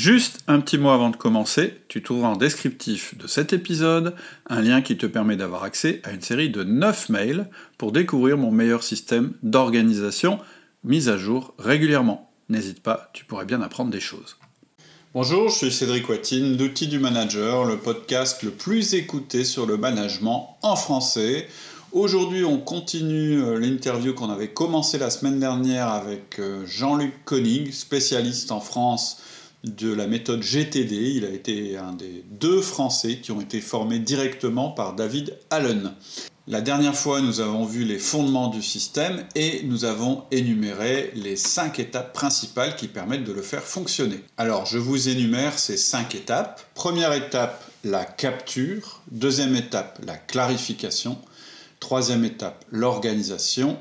Juste un petit mot avant de commencer, tu trouveras en descriptif de cet épisode un lien qui te permet d'avoir accès à une série de 9 mails pour découvrir mon meilleur système d'organisation mis à jour régulièrement. N'hésite pas, tu pourrais bien apprendre des choses. Bonjour, je suis Cédric Watine l'outil du manager, le podcast le plus écouté sur le management en français. Aujourd'hui, on continue euh, l'interview qu'on avait commencé la semaine dernière avec euh, Jean-Luc Koenig, spécialiste en France de la méthode GTD. Il a été un des deux Français qui ont été formés directement par David Allen. La dernière fois, nous avons vu les fondements du système et nous avons énuméré les cinq étapes principales qui permettent de le faire fonctionner. Alors, je vous énumère ces cinq étapes. Première étape, la capture. Deuxième étape, la clarification. Troisième étape, l'organisation.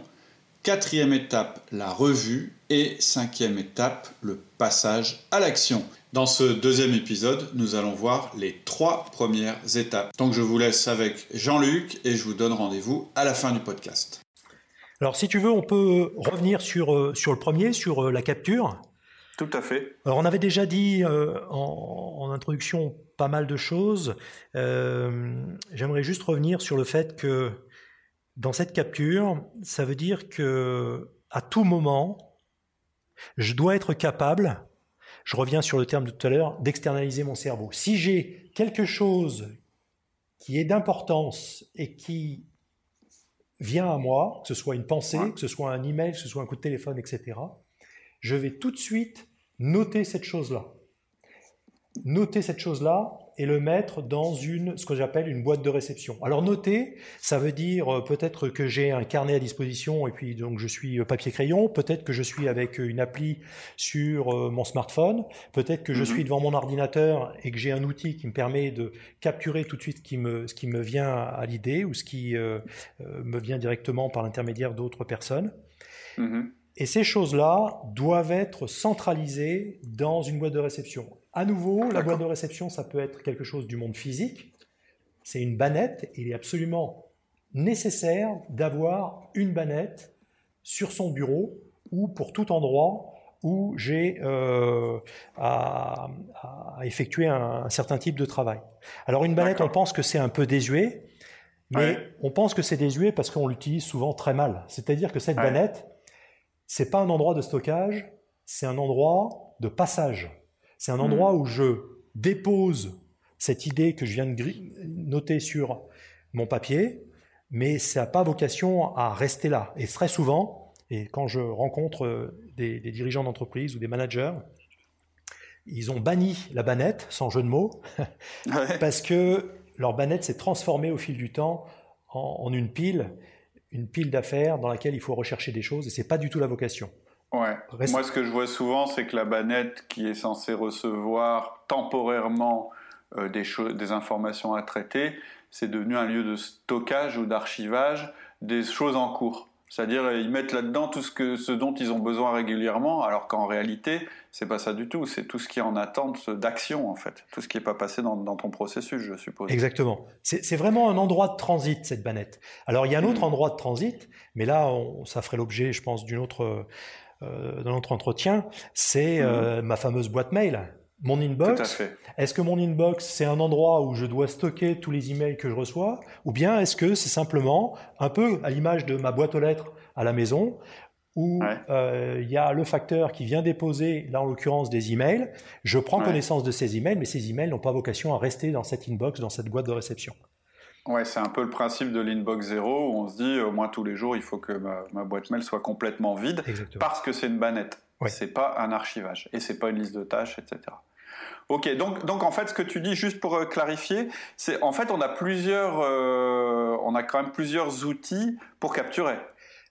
Quatrième étape, la revue. Et cinquième étape, le passage à l'action. Dans ce deuxième épisode, nous allons voir les trois premières étapes. Donc je vous laisse avec Jean-Luc et je vous donne rendez-vous à la fin du podcast. Alors si tu veux, on peut revenir sur, euh, sur le premier, sur euh, la capture. Tout à fait. Alors on avait déjà dit euh, en, introduction pas mal de choses. J'aimerais juste revenir sur le fait que dans cette capture, ça veut dire que à tout moment, je dois être capable, je reviens sur le terme de tout à l'heure, d'externaliser mon cerveau. Si j'ai quelque chose qui est d'importance et qui vient à moi, que ce soit une pensée, que ce soit un email, que ce soit un coup de téléphone, etc., je vais tout de suite noter cette chose-là. Noter cette chose-là et le mettre dans une, ce que j'appelle une boîte de réception. Alors noter, ça veut dire euh, peut-être que j'ai un carnet à disposition et puis donc je suis euh, papier-crayon, peut-être que je suis avec une appli sur euh, mon smartphone, peut-être que je mhm. suis devant mon ordinateur et que j'ai un outil qui me permet de capturer tout de suite ce qui me, ce qui me vient à l'idée ou ce qui me vient directement par l'intermédiaire d'autres personnes. Mhm. Et ces choses-là doivent être centralisées dans une boîte de réception. À nouveau, la boîte de réception, ça peut être quelque chose du monde physique. C'est une bannette. Il est absolument nécessaire d'avoir une bannette sur son bureau ou pour tout endroit où j'ai euh, à, effectuer un, certain type de travail. Alors une bannette, on pense que c'est un peu désuet, mais on pense que c'est désuet parce qu'on l'utilise souvent très mal. C'est-à-dire que cette bannette, c'est pas un endroit de stockage, c'est un endroit de passage. C'est un hmm. endroit où je dépose cette idée que je viens de noter sur mon papier, mais ça n'a pas vocation à rester là. Et très souvent, et quand je rencontre euh, des, dirigeants d'entreprise ou des managers, ils ont banni la bannette, sans jeu de mots, parce que leur bannette s'est transformée au fil du temps en, une pile, une pile d'affaires dans laquelle il faut rechercher des choses, et c'est pas du tout la vocation. Ouais. Moi, ce que je vois souvent, c'est que la bannette qui est censée recevoir temporairement euh, des, des informations à traiter, c'est devenu un lieu de stockage ou d'archivage des choses en cours. C'est-à-dire, ils mettent là-dedans tout ce, que, ce dont ils ont besoin régulièrement, alors qu'en réalité, c'est pas ça du tout. C'est tout ce qui est en attente d'action, en fait. Tout ce qui n'est pas passé dans, ton processus, je suppose. Exactement. C'est vraiment un endroit de transit, cette bannette. Alors, il y a un autre mmh. endroit de transit, mais là, ça ferait l'objet, je pense, d'une autre euh, dans notre entretien, c'est euh, mhm. ma fameuse boîte mail. Mon inbox, est-ce que mon inbox, c'est un endroit où je dois stocker tous les emails que je reçois? Ou bien est-ce que c'est simplement, un peu à l'image de ma boîte aux lettres à la maison, où euh, il y a le facteur qui vient déposer, là en l'occurrence, des emails, je prends connaissance de ces emails, mais ces emails n'ont pas vocation à rester dans cette inbox, dans cette boîte de réception. Ouais, c'est un peu le principe de l'inbox zéro où on se dit au moins tous les jours il faut que ma, boîte mail soit complètement vide parce que c'est une bannette. Ouais. C'est pas un archivage et c'est pas une liste de tâches, etc. Ok, donc, donc en fait, ce que tu dis, juste pour euh, clarifier, c'est en fait on a plusieurs, euh, on a quand même plusieurs outils pour capturer.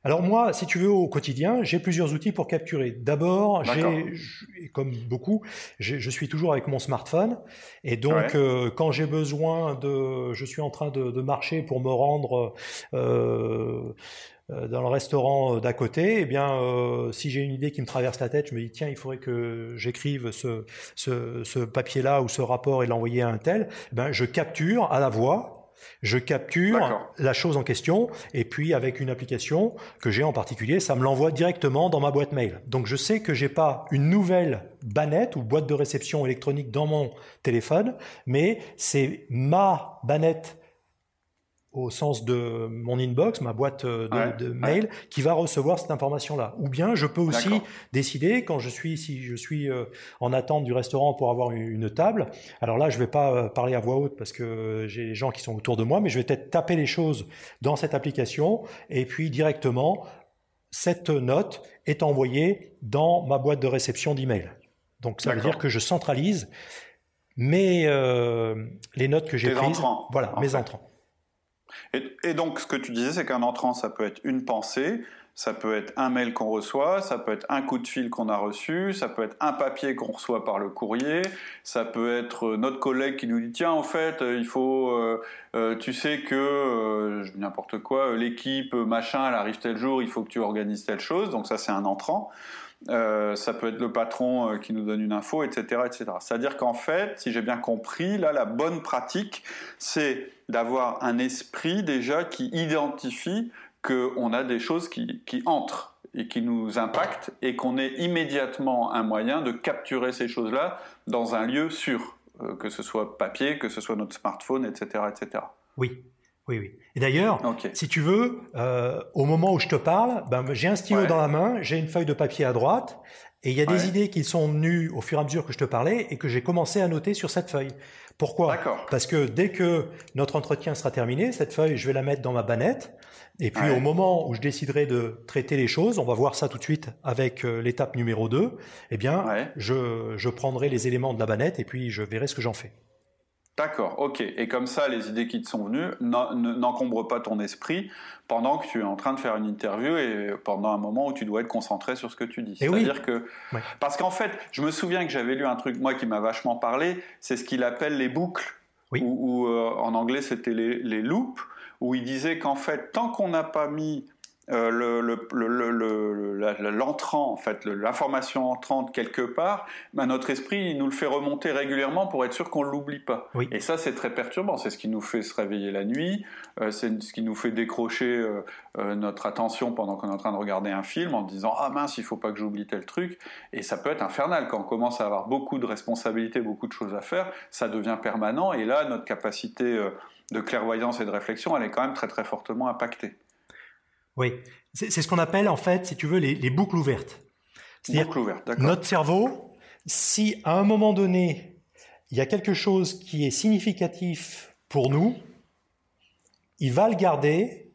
Alors moi, si tu veux, au quotidien, j'ai plusieurs outils pour capturer. D'abord, j'ai, comme beaucoup, je suis toujours avec mon smartphone. Et donc, euh, quand j'ai besoin de... Je suis en train de, marcher pour me rendre... Euh, euh, dans le restaurant d'à côté, eh bien, si j'ai une idée qui me traverse la tête, je me dis tiens, il faudrait que j'écrive ce, ce, ce papier-là ou ce rapport et l'envoyer à un tel. Eh ben, je capture à la voix Je capture la chose en question et puis avec une application que j'ai en particulier, ça me l'envoie directement dans ma boîte mail. Donc je sais que j'ai pas une nouvelle bannette ou boîte de réception électronique dans mon téléphone, mais c'est ma bannette au sens de mon inbox, ma boîte euh, de, mail, qui va recevoir cette information-là. Ou bien je peux aussi décider quand je suis, si je suis euh, en attente du restaurant pour avoir une, table. Alors là, je vais pas euh, parler à voix haute parce que j'ai les gens qui sont autour de moi, mais je vais peut-être taper les choses dans cette application et puis directement cette note est envoyée dans ma boîte de réception d'email. Donc ça veut dire que je centralise mes les notes que j'ai prises, voilà, mes entrants. Et, donc, ce que tu disais, c'est qu'un entrant, ça peut être une pensée, ça peut être un mail qu'on reçoit, ça peut être un coup de fil qu'on a reçu, ça peut être un papier qu'on reçoit par le courrier, ça peut être euh, notre collègue qui nous dit tiens en fait euh, il faut euh, tu sais que n'importe quoi l'équipe machin elle arrive tel jour il faut que tu organises telle chose. Donc ça c'est un entrant euh, ça peut être le patron euh, qui nous donne une info, etc., etc. C'est-à-dire qu'en fait, si j'ai bien compris, là, la bonne pratique, c'est d'avoir un esprit déjà qui identifie qu'on a des choses qui, entrent et qui nous impactent et qu'on ait immédiatement un moyen de capturer ces choses-là dans un lieu sûr, euh, que ce soit papier, que ce soit notre smartphone, etc., etc. Oui, oui, oui. Et d'ailleurs, si tu veux, euh, au moment où je te parle, ben, j'ai un stylo dans la main, j'ai une feuille de papier à droite, et il y a des idées qui sont venues au fur et à mesure que je te parlais et que j'ai commencé à noter sur cette feuille. Pourquoi? Parce que dès que notre entretien sera terminé, cette feuille, je vais la mettre dans ma bannette. Et puis au moment où je déciderai de traiter les choses, on va voir ça tout de suite avec euh, l'étape numéro 2, eh bien, je, je prendrai les éléments de la bannette et puis je verrai ce que j'en fais. D'accord, ok. Et comme ça, les idées qui te sont venues n'encombrent pas ton esprit pendant que tu es en train de faire une interview et pendant un moment où tu dois être concentré sur ce que tu dis. C'est-à-dire que... Parce qu'en fait, je me souviens que j'avais lu un truc, moi, qui m'a vachement parlé, c'est ce qu'il appelle les boucles, ou euh, en anglais c'était les, les loops, où il disait qu'en fait, tant qu'on n'a pas mis euh, l'entrant, en fait, l'information entrante quelque part, ben notre esprit il nous le fait remonter régulièrement pour être sûr qu'on ne l'oublie pas. Et ça, c'est très perturbant. C'est ce qui nous fait se réveiller la nuit, euh, c'est ce qui nous fait décrocher euh, notre attention pendant qu'on est en train de regarder un film en disant ah mince, il faut pas que j'oublie tel truc. Et ça peut être infernal quand on commence à avoir beaucoup de responsabilités, beaucoup de choses à faire, ça devient permanent. Et là, notre capacité de clairvoyance et de réflexion, elle est quand même très très fortement impactée. Oui, c'est ce qu'on appelle en fait, si tu veux, les, boucles ouvertes. C'est-à-dire notre cerveau, si à un moment donné, il y a quelque chose qui est significatif pour nous, il va le garder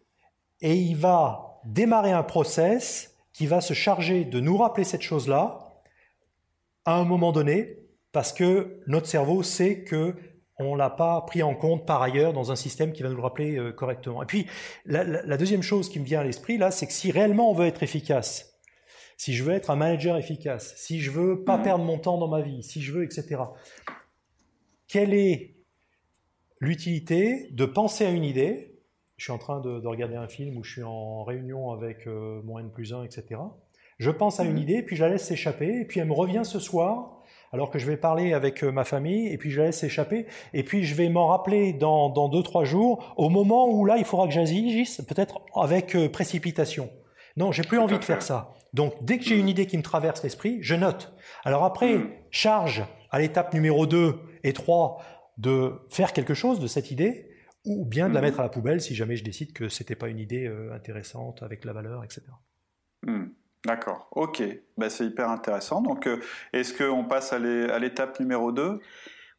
et il va démarrer un process qui va se charger de nous rappeler cette chose-là à un moment donné, parce que notre cerveau sait que on l'a pas pris en compte par ailleurs dans un système qui va nous le rappeler euh, correctement. Et puis, la, deuxième chose qui me vient à l'esprit, là, c'est que si réellement on veut être efficace, si je veux être un manager efficace, si je veux pas mhm. perdre mon temps dans ma vie, si je veux, etc., quelle est l'utilité de penser à une idée? Je suis en train de, regarder un film ou je suis en réunion avec euh, mon N plus 1, etc. Je pense à une mhm. idée, puis je la laisse s'échapper, et puis elle me revient ce soir, alors que je vais parler avec euh, ma famille et puis je la laisse échapper et puis je vais m'en rappeler dans, dans deux trois jours au moment où là il faudra que j'agisse peut-être avec euh, précipitation. Non, j'ai plus envie de faire ça. Donc dès que j'ai une idée qui me traverse l'esprit, je note. Alors après, hmm. charge à l'étape numéro 2 et 3 de faire quelque chose de cette idée ou bien de la hmm. mettre à la poubelle si jamais je décide que c'était pas une idée euh, intéressante avec la valeur, etc. D'accord, ok, bah, c'est hyper intéressant. Donc, euh, est-ce qu'on passe à l'étape numéro 2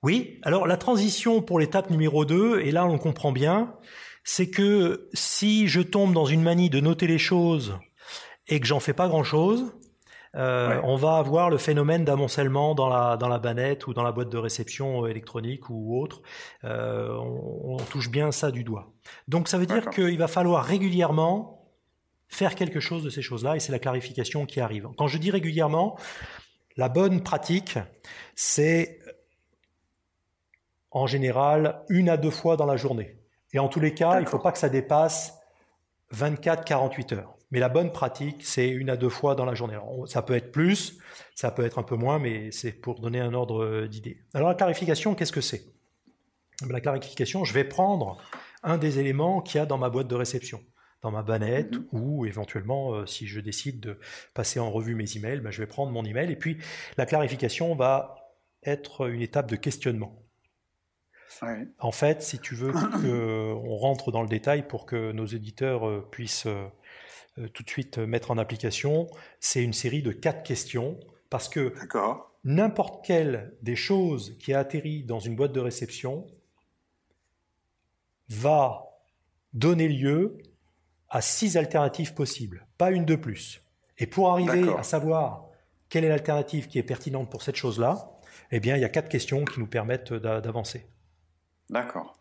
Oui, alors la transition pour l'étape numéro 2, et là on comprend bien, c'est que si je tombe dans une manie de noter les choses et que j'en fais pas grand-chose, euh, on va avoir le phénomène d'amoncellement dans la dans la bannette ou dans la boîte de réception euh, électronique ou autre. on, on, touche bien ça du doigt. Donc ça veut dire qu'il va falloir régulièrement faire quelque chose de ces choses-là, et c'est la clarification qui arrive. Quand je dis régulièrement, la bonne pratique, c'est en général une à deux fois dans la journée. Et en tous les cas, il ne faut pas que ça dépasse 24-48 heures. Mais la bonne pratique, c'est une à deux fois dans la journée. ça peut être plus, ça peut être un peu moins, mais c'est pour donner un ordre d'idée. Alors la clarification, qu'est-ce que c'est? La clarification, je vais prendre un des éléments qu'il y a dans ma boîte de réception dans ma bannette mhm. ou éventuellement euh, si je décide de passer en revue mes emails, ben, je vais prendre mon email et puis la clarification va être une étape de questionnement. En fait, si tu veux qu'on rentre dans le détail pour que nos éditeurs euh, puissent euh, tout de suite mettre en application, c'est une série de quatre questions parce que n'importe quelle des choses qui a atterri dans une boîte de réception va donner lieu à six alternatives possibles, pas une de plus. Et pour arriver à savoir quelle est l'alternative qui est pertinente pour cette chose-là, eh bien, il y a quatre questions qui nous permettent d'avancer. D'accord.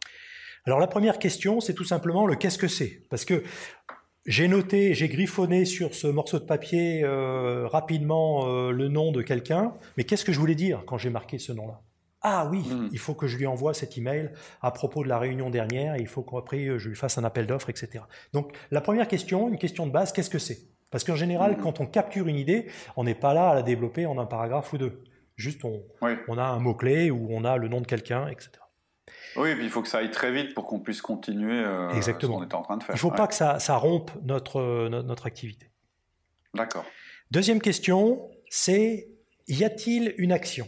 Alors la première question, c'est tout simplement le qu'est-ce que c'est? Parce que j'ai noté, j'ai griffonné sur ce morceau de papier euh, rapidement euh, le nom de quelqu'un, mais qu'est-ce que je voulais dire quand j'ai marqué ce nom-là? Ah oui, hmm. il faut que je lui envoie cet email à propos de la réunion dernière, il faut qu'après euh, je lui fasse un appel d'offres, etc. Donc la première question, une question de base, qu'est-ce que c'est? Parce qu'en général, hmm. quand on capture une idée, on n'est pas là à la développer en un paragraphe ou deux. Juste on, on a un mot-clé ou on a le nom de quelqu'un, etc. Oui, et puis il faut que ça aille très vite pour qu'on puisse continuer euh, Exactement. ce qu'on est en train de faire. Il ne faut pas que ça, ça rompe notre, notre activité. D'accord. Deuxième question, c'est y a-t-il une action?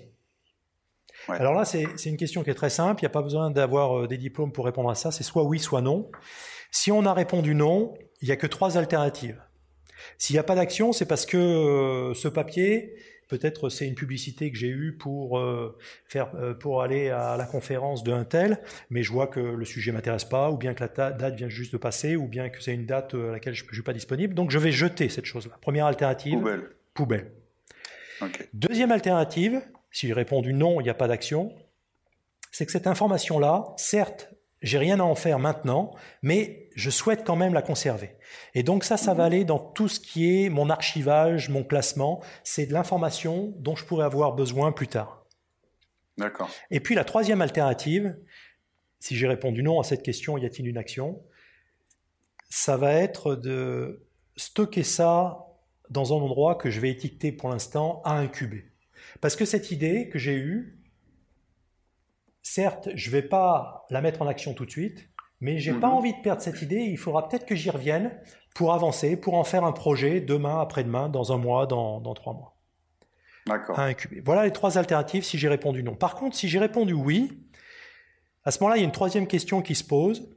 Alors là, c'est une question qui est très simple. Il n'y a pas besoin d'avoir euh, des diplômes pour répondre à ça. C'est soit oui, soit non. Si on a répondu non, il n'y a que trois alternatives. S'il n'y a pas d'action, c'est parce que euh, ce papier, peut-être c'est une publicité que j'ai eue pour euh, faire pour aller à la conférence d'un tel, mais je vois que le sujet m'intéresse pas, ou bien que la date vient juste de passer, ou bien que c'est une date à laquelle je ne suis pas disponible. Donc je vais jeter cette chose-là. Première alternative. Poubelle. Poubelle. Deuxième alternative, si j'ai répondu non, il n'y a pas d'action, c'est que cette information-là, certes, j'ai rien à en faire maintenant, mais je souhaite quand même la conserver. Et donc ça, ça va mhm. aller dans tout ce qui est mon archivage, mon classement. C'est de l'information dont je pourrais avoir besoin plus tard. D'accord. Et puis la troisième alternative, si j'ai répondu non à cette question, y a-t-il une action? Ça va être de stocker ça dans un endroit que je vais étiqueter pour l'instant à incuber. Parce que cette idée que j'ai eue, certes, je ne vais pas la mettre en action tout de suite, mais j'ai n'ai pas mhm. envie de perdre cette idée. Il faudra peut-être que j'y revienne pour avancer, pour en faire un projet demain, après-demain, dans un mois, dans, trois mois. D'accord. Voilà les trois alternatives si j'ai répondu non. Par contre, si j'ai répondu oui, à ce moment-là, il y a une troisième question qui se pose.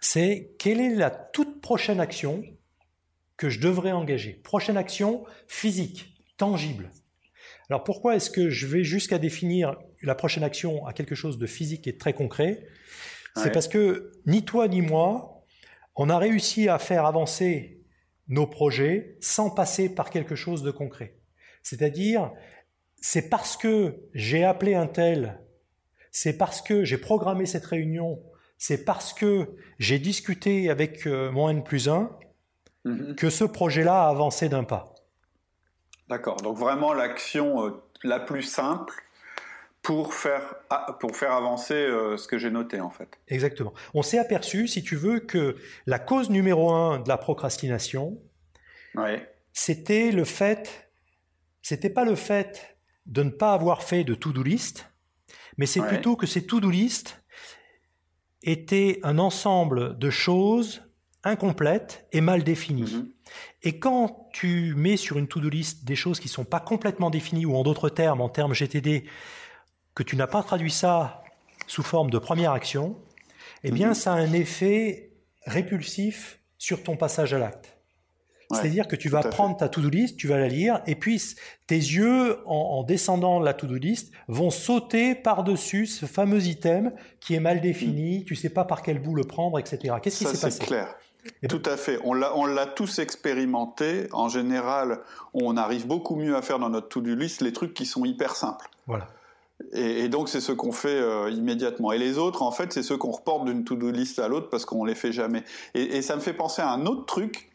C'est quelle est la toute prochaine action que je devrais engager? Prochaine action physique, tangible. Alors pourquoi est-ce que je vais jusqu'à définir la prochaine action à quelque chose de physique et très concret? C'est parce que ni toi ni moi, on a réussi à faire avancer nos projets sans passer par quelque chose de concret. C'est-à-dire, c'est parce que j'ai appelé un tel, c'est parce que j'ai programmé cette réunion, c'est parce que j'ai discuté avec euh, mon N plus 1 mm-hmm. que ce projet-là a avancé d'un pas. D'accord. Donc vraiment l'action euh, la plus simple pour faire, pour faire avancer euh, ce que j'ai noté en fait. Exactement. On s'est aperçu, si tu veux, que la cause numéro un de la procrastination, c'était le fait, c'était pas le fait de ne pas avoir fait de to-do list, mais c'est plutôt que ces to-do list étaient un ensemble de choses incomplètes et mal définies. Mm-hmm. Et quand tu mets sur une to-do list des choses qui ne sont pas complètement définies, ou en d'autres termes, en termes GTD, que tu n'as pas traduit ça sous forme de première action, eh bien, mhm. ça a un effet répulsif sur ton passage à l'acte. C'est-à-dire que tu vas prendre ta to-do list, tu vas la lire, et puis tes yeux, en, descendant la to-do list, vont sauter par-dessus ce fameux item qui est mal défini, mhm. tu sais pas par quel bout le prendre, etc. Qu'est-ce qui s'est passé? C'est clair. Tout à fait. On l'a, on l'a tous expérimenté. En général, on arrive beaucoup mieux à faire dans notre to-do list les trucs qui sont hyper simples. Voilà. Et, donc c'est ce qu'on fait euh, immédiatement. Et les autres, en fait, c'est ceux qu'on reporte d'une to-do list à l'autre parce qu'on les fait jamais. Et, et, ça me fait penser à un autre truc.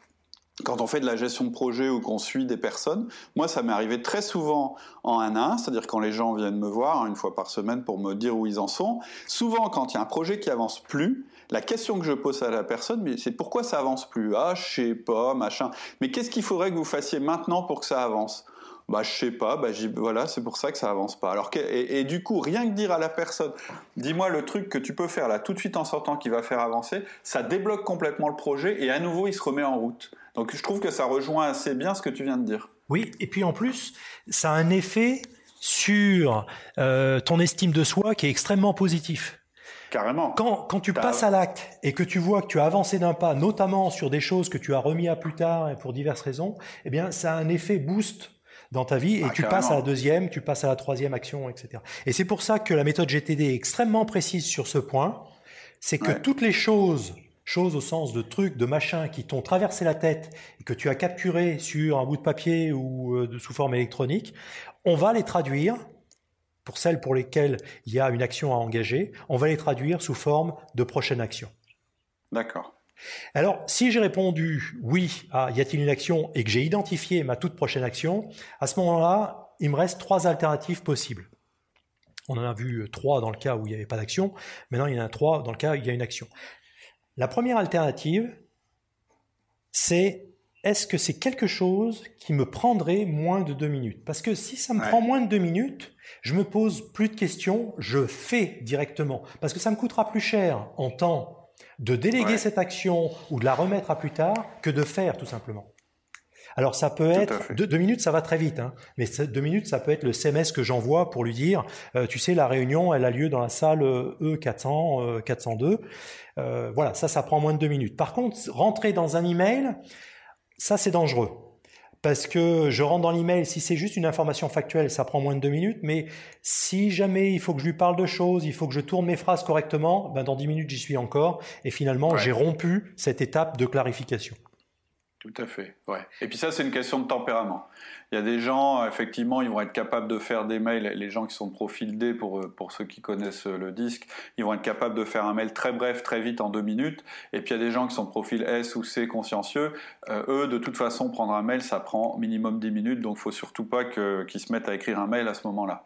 Quand on fait de la gestion de projet ou qu'on suit des personnes, moi ça m'est arrivé très souvent en un à un, c'est-à-dire quand les gens viennent me voir hein, une fois par semaine pour me dire où ils en sont. Souvent quand il y a un projet qui avance plus, la question que je pose à la personne, c'est pourquoi ça avance plus? Ah, je sais pas, machin. Mais qu'est-ce qu'il faudrait que vous fassiez maintenant pour que ça avance? Bah je sais pas, bah voilà, c'est pour ça que ça avance pas. Alors et, du coup, rien que dire à la personne, dis-moi le truc que tu peux faire là tout de suite en sortant qui va faire avancer, ça débloque complètement le projet et à nouveau il se remet en route. Donc je trouve que ça rejoint assez bien ce que tu viens de dire. Oui, et puis en plus, ça a un effet sur euh, ton estime de soi qui est extrêmement positif. Carrément. Quand, quand tu passes à l'acte et que tu vois que tu as avancé d'un pas, notamment sur des choses que tu as remis à plus tard et pour diverses raisons, eh bien, ça a un effet boost dans ta vie et ah, tu passes à la deuxième, tu passes à la troisième action, etc. Et c'est pour ça que la méthode GTD est extrêmement précise sur ce point. C'est que toutes les choses, choses au sens de trucs, de machins qui t'ont traversé la tête et que tu as capturé sur un bout de papier ou euh, de, sous forme électronique, on va les traduire pour celles pour lesquelles il y a une action à engager, on va les traduire sous forme de prochaine action. D'accord. Alors, si j'ai répondu oui à y a-t-il une action? et que j'ai identifié ma toute prochaine action, à ce moment-là, il me reste trois alternatives possibles. On en a vu trois dans le cas où il n'y avait pas d'action. Maintenant, il y en a trois dans le cas où il y a une action. La première alternative, c'est est-ce que c'est quelque chose qui me prendrait moins de deux minutes? Parce que si ça me prend moins de deux minutes, je me pose plus de questions, je fais directement. Parce que ça me coûtera plus cher en temps de déléguer cette action ou de la remettre à plus tard que de faire tout simplement. Alors ça peut être deux, minutes, ça va très vite, hein, mais deux minutes, ça peut être le CMS que j'envoie pour lui dire, euh, tu sais, la réunion, elle a lieu dans la salle E400, 402. Euh, voilà, ça, ça prend moins de deux minutes. Par contre, rentrer dans un email, ça c'est dangereux parce que je rentre dans l'email, si c'est juste une information factuelle, ça prend moins de deux minutes, mais si jamais il faut que je lui parle de choses, il faut que je tourne mes phrases correctement, ben dans dix minutes j'y suis encore, et finalement j'ai rompu cette étape de clarification. Tout à fait, ouais. Et puis ça, c'est une question de tempérament. Il y a des gens, effectivement, ils vont être capables de faire des mails, les gens qui sont profil D, pour, euh, pour ceux qui connaissent euh, le disque, ils vont être capables de faire un mail très bref, très vite, en deux minutes. Et puis il y a des gens qui sont profil S ou C consciencieux, euh, eux, de toute façon, prendre un mail, ça prend minimum dix minutes, donc il faut surtout pas qu'ils se mettent à écrire un mail à ce moment-là.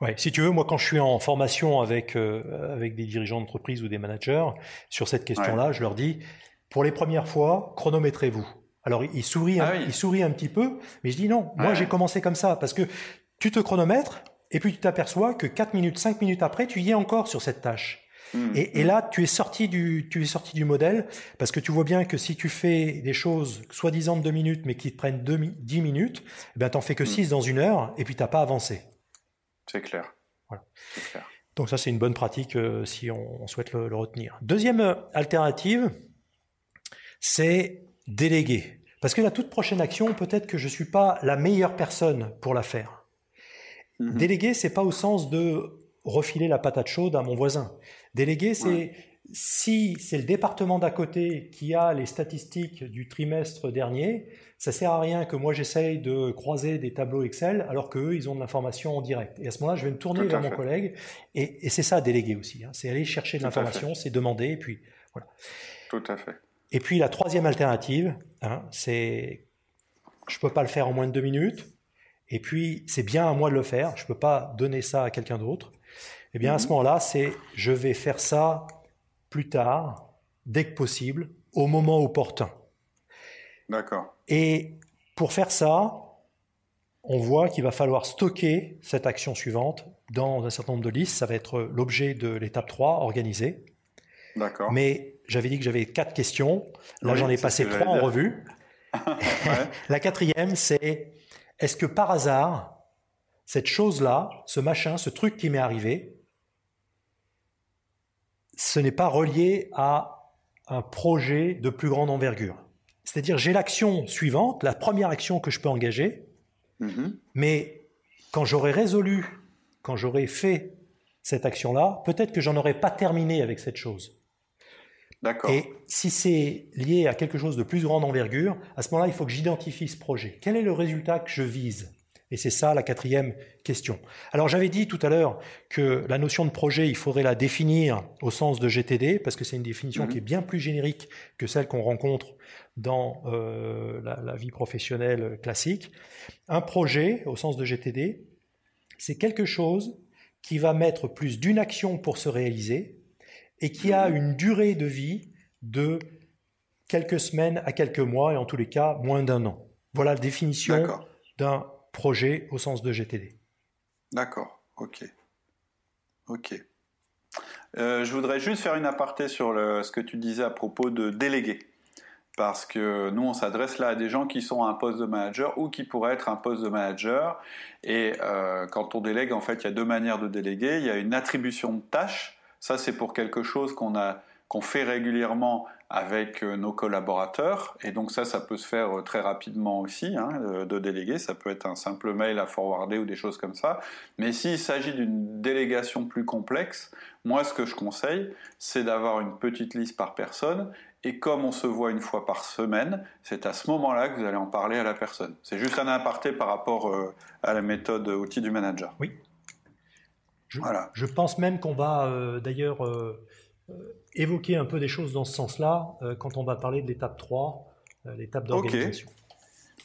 Ouais, si tu veux, moi quand je suis en formation avec avec des dirigeants d'entreprise ou des managers sur cette question-là, je leur dis pour les premières fois, chronométrez-vous. Alors il sourit, un, ah il sourit un petit peu, mais je dis non. Moi j'ai commencé comme ça parce que tu te chronomètres et puis tu t'aperçois que 4 minutes, 5 minutes après, tu y es encore sur cette tâche. Hmm. Et, là, tu es sorti du, tu es sorti du modèle parce que tu vois bien que si tu fais des choses soi-disant de 2 minutes mais qui te prennent 2, 10 minutes, eh ben t'en fais que 6 hmm. dans une heure et puis t'as pas avancé. C'est clair. Voilà. Clair. Donc ça c'est une bonne pratique euh, si on, souhaite le, le retenir. Deuxième euh, alternative, c'est déléguer. Parce que la toute prochaine action, peut-être que je suis pas la meilleure personne pour la faire. Mhm. Déléguer, c'est pas au sens de refiler la patate chaude à mon voisin. Déléguer, c'est si c'est le département d'à côté qui a les statistiques du trimestre dernier, ça sert à rien que moi j'essaye de croiser des tableaux Excel alors qu'eux, ils ont de l'information en direct. Et à ce moment-là, je vais me tourner vers mon collègue et, c'est ça déléguer aussi. Hein. C'est aller chercher de l'information, c'est demander et puis voilà. Tout à fait. Et puis la troisième alternative, hein, c'est je peux pas le faire en moins de deux minutes. Et puis c'est bien à moi de le faire. Je peux pas donner ça à quelqu'un d'autre. Eh bien à ce mhm. moment-là, c'est je vais faire ça plus tard, dès que possible, au moment opportun. D'accord. Et pour faire ça, on voit qu'il va falloir stocker cette action suivante dans un certain nombre de listes. Ça va être l'objet de l'étape 3, organisée. D'accord. Mais j'avais dit que j'avais quatre questions. Là, j'en ai passé trois en revue. La quatrième, c'est est-ce que par hasard, cette chose-là, ce machin, ce truc qui m'est arrivé, ce n'est pas relié à un projet de plus grande envergure? C'est-à-dire, j'ai l'action suivante, la première action que je peux engager, mm-hmm. mais quand j'aurai résolu, quand j'aurai fait cette action-là, peut-être que j'en aurai pas terminé avec cette chose. Et si c'est lié à quelque chose de plus grande envergure, à ce moment-là, il faut que j'identifie ce projet. Quel est le résultat que je vise? Et c'est ça la quatrième question. Alors j'avais dit tout à l'heure que la notion de projet, il faudrait la définir au sens de GTD, parce que c'est une définition qui est bien plus générique que celle qu'on rencontre dans euh, la, la vie professionnelle classique. Un projet, au sens de GTD, c'est quelque chose qui va mettre plus d'une action pour se réaliser, et qui a une durée de vie de quelques semaines à quelques mois et en tous les cas moins d'un an. Voilà la définition d'un projet au sens de GTD. D'accord, ok. Ok. Euh, je voudrais juste faire une aparté sur le, ce que tu disais à propos de déléguer. Parce que nous, on s'adresse là à des gens qui sont à un poste de manager ou qui pourraient être un poste de manager. Et euh, quand on délègue, en fait, il y a deux manières de déléguer. Il y a une attribution de tâches. Ça, c'est pour quelque chose qu'on a qu'on fait régulièrement avec euh, nos collaborateurs. Et donc ça, ça peut se faire euh, très rapidement aussi, hein, de déléguer. Ça peut être un simple mail à forwarder ou des choses comme ça. Mais s'il s'agit d'une délégation plus complexe, moi, ce que je conseille, c'est d'avoir une petite liste par personne. Et comme on se voit une fois par semaine, c'est à ce moment-là que vous allez en parler à la personne. C'est juste un aparté par rapport euh, à la méthode outil du manager. Oui. Je, voilà. je pense même qu'on va d'ailleurs euh, évoquer un peu des choses dans ce sens-là euh, quand on va parler de l'étape 3, euh, l'étape d'organisation.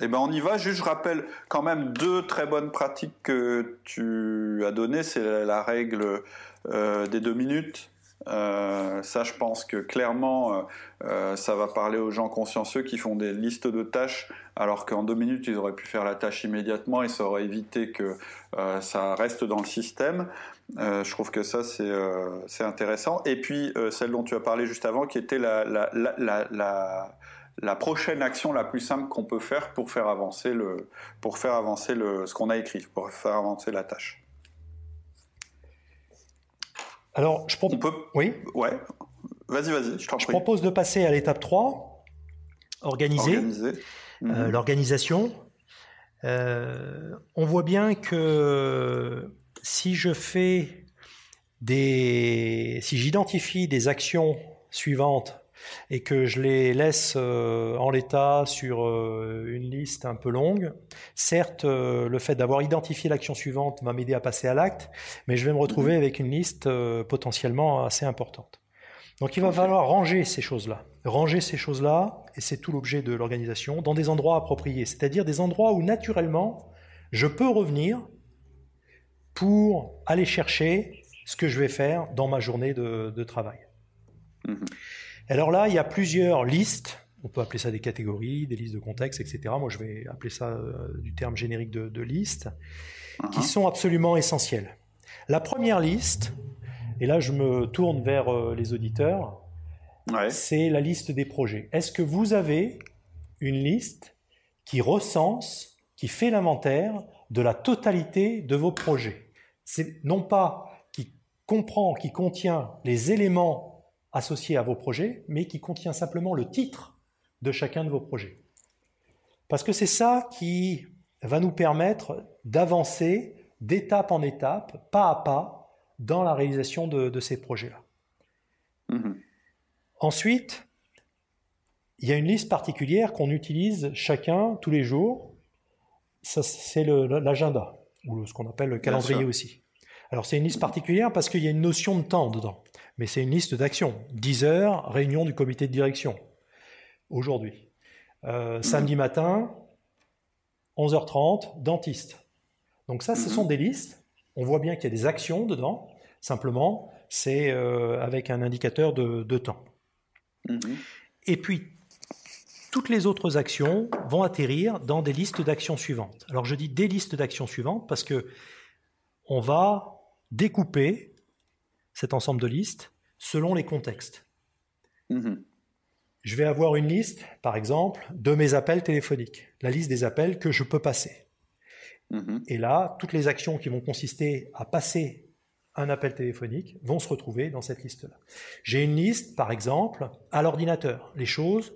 Eh ben on y va. Juste, je rappelle quand même deux très bonnes pratiques que tu as données. C'est la règle des deux minutes euh, ça, je pense que clairement, euh, euh, ça va parler aux gens consciencieux qui font des listes de tâches, alors qu'en deux minutes, ils auraient pu faire la tâche immédiatement et ça aurait évité que ça reste dans le système. je trouve que ça, c'est intéressant. Et puis, celle dont tu as parlé juste avant, qui était la, la, prochaine action la plus simple qu'on peut faire pour faire avancer le pour faire avancer le ce qu'on a écrit pour faire avancer la tâche. Alors, je propose. Oui. Ouais. Vas-y, vas-y, je t'en Je propose de passer à l'étape 3, organiser. Organiser. Euh, mhm. L'organisation. Euh, on voit bien que si je fais des. Si j'identifie des actions suivantes et que je les laisse euh, en l'état sur euh, une liste un peu longue, certes, euh, le fait d'avoir identifié l'action suivante va m'aider à passer à l'acte, mais je vais me retrouver mhm. avec une liste potentiellement assez importante. Donc il va falloir ranger ces choses-là. Ranger ces choses-là, et c'est tout l'objet de l'organisation, dans des endroits appropriés, c'est-à-dire des endroits où naturellement je peux revenir pour aller chercher ce que je vais faire dans ma journée de, travail. Mhm. Alors là, il y a plusieurs listes. On peut appeler ça des catégories, des listes de contexte, etc. Moi, je vais appeler ça euh, du terme générique de, de liste, qui uh-huh. sont absolument essentielles. La première liste, et là je me tourne vers euh, les auditeurs, c'est la liste des projets. Est-ce que vous avez une liste qui recense, qui fait l'inventaire de la totalité de vos projets? C'est non pas qui comprend, qui contient les éléments associé à vos projets, mais qui contient simplement le titre de chacun de vos projets. Parce que c'est ça qui va nous permettre d'avancer d'étape en étape, pas à pas, dans la réalisation de, ces projets-là. Mm-hmm. Ensuite, il y a une liste particulière qu'on utilise chacun tous les jours. Ça, c'est l'agenda, ou ce qu'on appelle le calendrier aussi. Alors c'est une liste particulière parce qu'il y a une notion de temps dedans mais c'est une liste d'actions. 10 heures, réunion du comité de direction, aujourd'hui. Euh, samedi matin, 11h30, dentiste. Donc ça, ce mhm. sont des listes. On voit bien qu'il y a des actions dedans. Simplement, c'est euh, avec un indicateur de, temps. Mhm. Et puis, toutes les autres actions vont atterrir dans des listes d'actions suivantes. Alors je dis des listes d'actions suivantes parce que on va découper cet ensemble de listes selon les contextes. Mhm. Je vais avoir une liste, par exemple, de mes appels téléphoniques, la liste des appels que je peux passer. Mhm. Et là, toutes les actions qui vont consister à passer un appel téléphonique vont se retrouver dans cette liste-là. J'ai une liste, par exemple, à l'ordinateur, les choses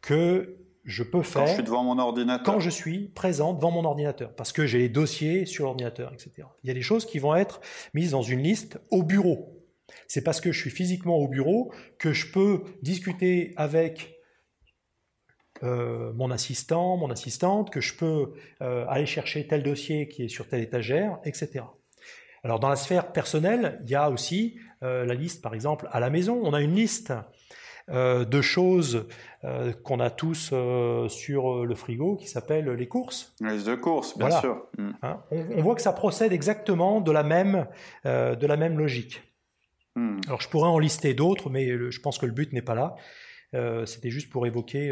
que je peux faire quand je suis devant mon ordinateur. Quand je suis présent devant mon ordinateur, parce que j'ai les dossiers sur l'ordinateur, etc. Il y a des choses qui vont être mises dans une liste au bureau. C'est parce que je suis physiquement au bureau que je peux discuter avec euh, mon assistant, mon assistante, que je peux euh, aller chercher tel dossier qui est sur telle étagère, etc. Alors dans la sphère personnelle, il y a aussi euh, la liste, par exemple, à la maison. On a une liste de choses euh, qu'on a tous euh, sur le frigo qui s'appelle les courses. Les de courses, bien sûr. Mm. Hein, on, voit que ça procède exactement de la même, de la même logique. Mm. Alors je pourrais en lister d'autres, mais je pense que le but n'est pas là. C'était juste pour évoquer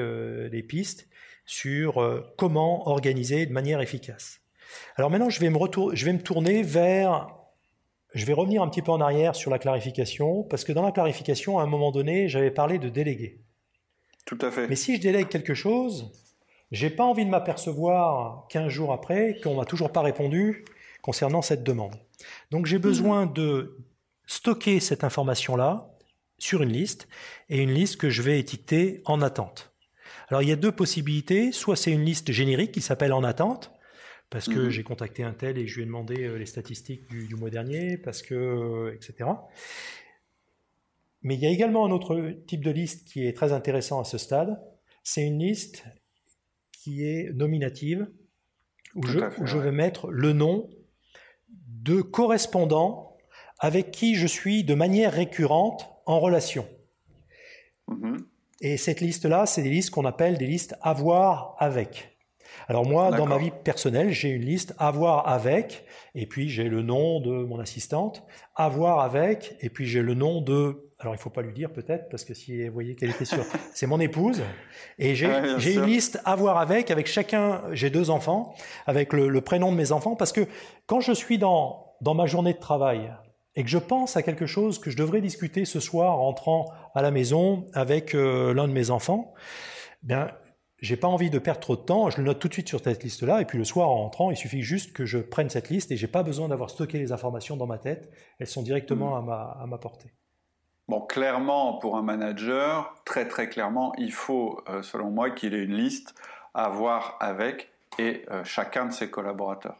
des pistes sur comment organiser de manière efficace. Alors maintenant, je vais, me je vais me tourner vers... Je vais revenir un petit peu en arrière sur la clarification, parce que dans la clarification, à un moment donné, j'avais parlé de déléguer. Tout à fait. Mais si je délègue quelque chose, j'ai pas envie de m'apercevoir 15 jours après qu'on m'a toujours pas répondu concernant cette demande. Donc j'ai besoin de stocker cette information-là sur une liste et une liste que je vais étiqueter en attente. Alors il y a deux possibilités, soit c'est une liste générique qui s'appelle en attente, parce que mmh. j'ai contacté un tel et je lui ai demandé euh, les statistiques du, mois dernier, parce que, euh, etc. Mais il y a également un autre type de liste qui est très intéressant à ce stade, c'est une liste qui est nominative, où, je, je, vais mettre le nom de correspondants avec qui je suis de manière récurrente en relation. Mhm. Et cette liste-là, c'est des listes qu'on appelle des listes avoir avec. Alors moi, dans ma vie personnelle, j'ai une liste avoir avec, et puis j'ai le nom de mon assistante, avoir avec, et puis j'ai le nom de alors il faut pas lui dire peut-être parce que si vous voyez qu'elle était sûre, c'est mon épouse et j'ai une liste à voir avec avec chacun. J'ai deux enfants avec le, prénom de mes enfants parce que quand je suis dans dans ma journée de travail et que je pense à quelque chose que je devrais discuter ce soir en rentrant à la maison avec euh, l'un de mes enfants, bien j'ai pas envie de perdre trop de temps, je le note tout de suite sur cette liste-là, et puis le soir en rentrant, il suffit juste que je prenne cette liste et j'ai pas besoin d'avoir stocké les informations dans ma tête, elles sont directement à, ma, à ma portée. Bon, clairement, pour un manager, très très clairement, il faut, euh, selon moi, qu'il ait une liste à voir avec et euh, chacun de ses collaborateurs.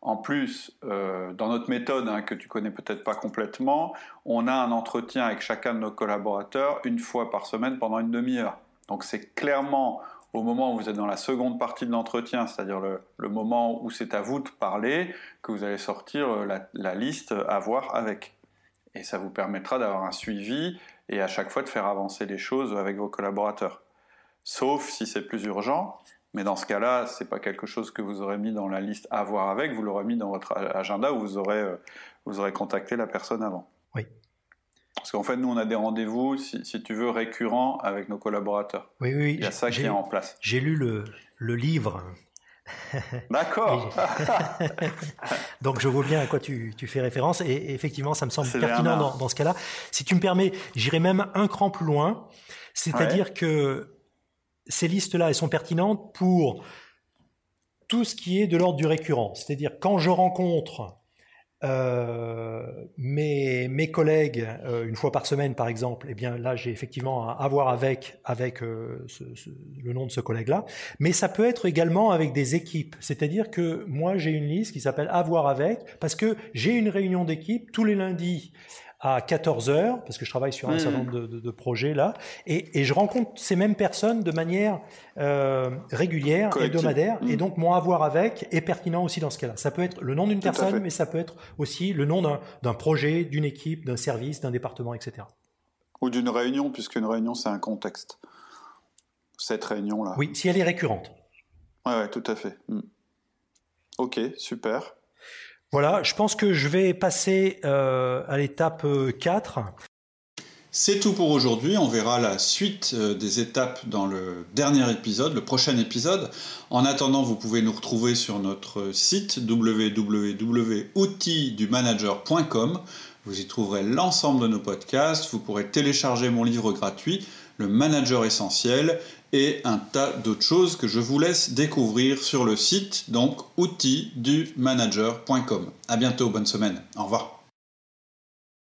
En plus, euh, dans notre méthode, hein, que tu connais peut-être pas complètement, on a un entretien avec chacun de nos collaborateurs une fois par semaine pendant une demi-heure. Donc c'est clairement au moment où vous êtes dans la seconde partie de l'entretien, c'est-à-dire le, moment où c'est à vous de parler, que vous allez sortir la, la liste à voir avec et ça vous permettra d'avoir un suivi et à chaque fois de faire avancer les choses avec vos collaborateurs. Sauf si c'est plus urgent, mais dans ce cas-là, c'est pas quelque chose que vous aurez mis dans la liste à voir avec, vous l'aurez mis dans votre agenda où vous aurez, euh, vous aurez contacté la personne avant. Oui. Parce qu'en fait, nous, on a des rendez-vous, si, si, tu veux, récurrents avec nos collaborateurs. Oui, oui. Il y a ça qui est en place. J'ai lu le, le livre D'accord. Donc je vois bien à quoi tu, fais référence et effectivement ça me semble pertinent dans, ce cas-là. Si tu me permets, j'irai même un cran plus loin, c'est-à-dire que ces listes-là, elles sont pertinentes pour tout ce qui est de l'ordre du récurrent. C'est-à-dire quand je rencontre euh, mes, mes collègues, euh, une fois par semaine par exemple, eh bien là j'ai effectivement à avoir avec avec euh, le nom de ce collègue-là. Mais ça peut être également avec des équipes. C'est-à-dire que moi j'ai une liste qui s'appelle avoir avec parce que j'ai une réunion d'équipe tous les lundis à 14 heures, parce que je travaille sur un certain hmm. nombre de, projets là, et, je rencontre ces mêmes personnes de manière euh, régulière, hebdomadaire, et hmm. donc mon avoir avec est pertinent aussi dans ce cas-là. Ça peut être le nom d'une personne, mais ça peut être aussi le nom d'un projet, d'une équipe, d'un service, d'un département, etc. Ou d'une réunion, puisque une réunion c'est un contexte. Cette réunion-là. Oui, si elle est récurrente. Oui, ouais, tout à fait. Hmm. Ok, super. Voilà, je pense que je vais passer euh, à l'étape 4. Euh, C'est tout pour aujourd'hui, on verra la suite euh, des étapes dans le dernier épisode, le prochain épisode. En attendant, vous pouvez nous retrouver sur notre site www.outildumanager.com. Vous y trouverez l'ensemble de nos podcasts, vous pourrez télécharger mon livre gratuit, Le Manager Essentiel, et un tas d'autres choses que je vous laisse découvrir sur le site, donc outildumanager.com. À bientôt, bonne semaine, au revoir.